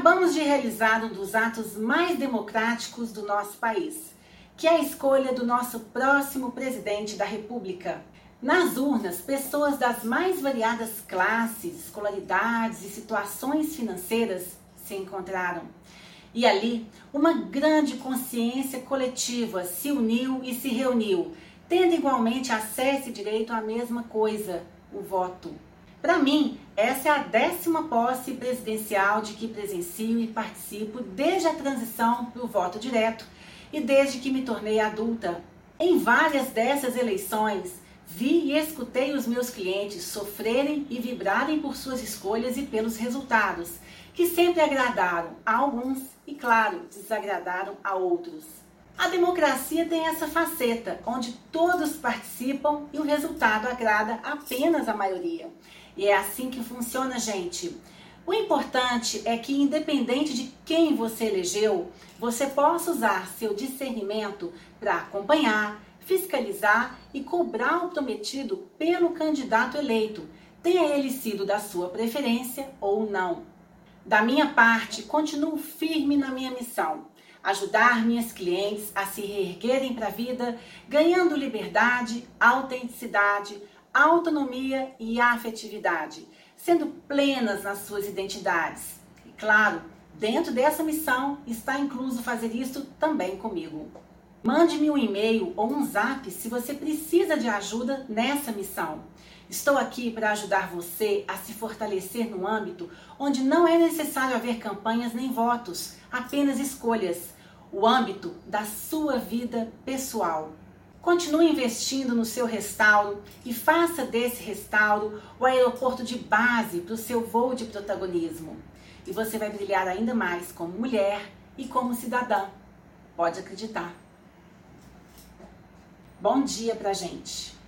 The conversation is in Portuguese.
Acabamos de realizar um dos atos mais democráticos do nosso país, que é a escolha do nosso próximo presidente da República. Nas urnas, pessoas das mais variadas classes, escolaridades e situações financeiras se encontraram. E ali, uma grande consciência coletiva se uniu e se reuniu, tendo igualmente acesso e direito à mesma coisa, o voto. Para mim, essa é a décima posse presidencial de que presencio e participo desde a transição para o voto direto e desde que me tornei adulta. Em várias dessas eleições, vi e escutei os meus clientes sofrerem e vibrarem por suas escolhas e pelos resultados, que sempre agradaram a alguns e, claro, desagradaram a outros. A democracia tem essa faceta, onde todos participam e o resultado agrada apenas a maioria. E é assim que funciona, gente. O importante é que, independente de quem você elegeu, você possa usar seu discernimento para acompanhar, fiscalizar e cobrar o prometido pelo candidato eleito, tenha ele sido da sua preferência ou não. Da minha parte, continuo firme na minha missão ajudar minhas clientes a se reerguerem para a vida, ganhando liberdade, autenticidade, autonomia e afetividade, sendo plenas nas suas identidades. E claro, dentro dessa missão está incluso fazer isso também comigo. Mande-me um e-mail ou um zap se você precisa de ajuda nessa missão. Estou aqui para ajudar você a se fortalecer no âmbito onde não é necessário haver campanhas nem votos, apenas escolhas, o âmbito da sua vida pessoal. Continue investindo no seu restauro e faça desse restauro o aeroporto de base para o seu voo de protagonismo. E você vai brilhar ainda mais como mulher e como cidadã. Pode acreditar. Bom dia pra gente!